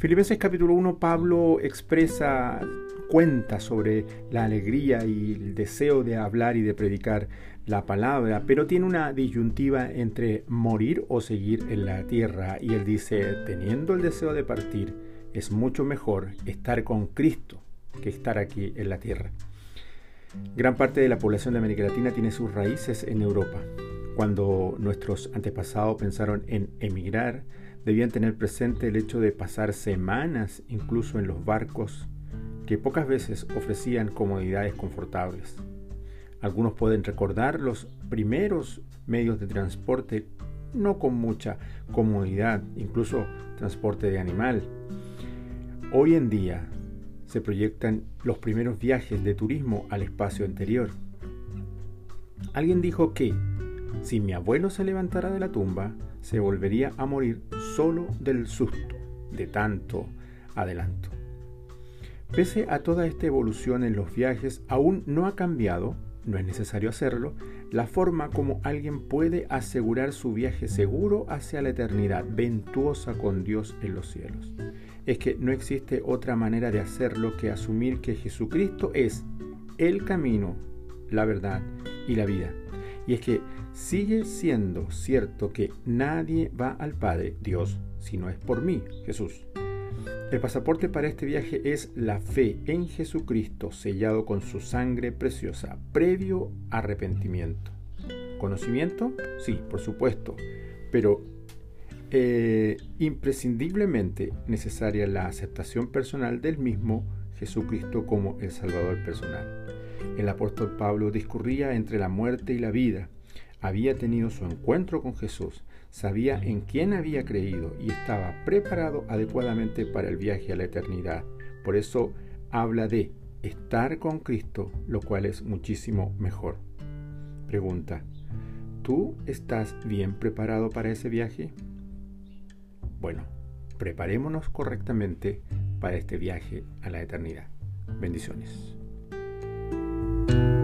Filipenses capítulo 1, Pablo expresa, cuenta sobre la alegría y el deseo de hablar y de predicar la palabra, pero tiene una disyuntiva entre morir o seguir en la tierra. Y él dice, teniendo el deseo de partir, es mucho mejor estar con Cristo que estar aquí en la tierra. Gran parte de la población de América Latina tiene sus raíces en Europa. Cuando nuestros antepasados pensaron en emigrar, debían tener presente el hecho de pasar semanas incluso en los barcos que pocas veces ofrecían comodidades confortables. Algunos pueden recordar los primeros medios de transporte no con mucha comodidad, incluso transporte de animal. Hoy en día se proyectan los primeros viajes de turismo al espacio interior. Alguien dijo que si mi abuelo se levantara de la tumba, se volvería a morir solo del susto de tanto adelanto. Pese a toda esta evolución en los viajes, aún no ha cambiado no es necesario hacerlo, la forma como alguien puede asegurar su viaje seguro hacia la eternidad, ventuosa con Dios en los cielos. Es que no existe otra manera de hacerlo que asumir que Jesucristo es el camino, la verdad y la vida. Y es que sigue siendo cierto que nadie va al Padre, Dios, si no es por mí, Jesús. El pasaporte para este viaje es la fe en Jesucristo sellado con su sangre preciosa, previo arrepentimiento. ¿Conocimiento? Sí, por supuesto, pero eh, imprescindiblemente necesaria la aceptación personal del mismo Jesucristo como el Salvador personal. El apóstol Pablo discurría entre la muerte y la vida. Había tenido su encuentro con Jesús, sabía en quién había creído y estaba preparado adecuadamente para el viaje a la eternidad. Por eso habla de estar con Cristo, lo cual es muchísimo mejor. Pregunta, ¿tú estás bien preparado para ese viaje? Bueno, preparémonos correctamente para este viaje a la eternidad. Bendiciones. thank you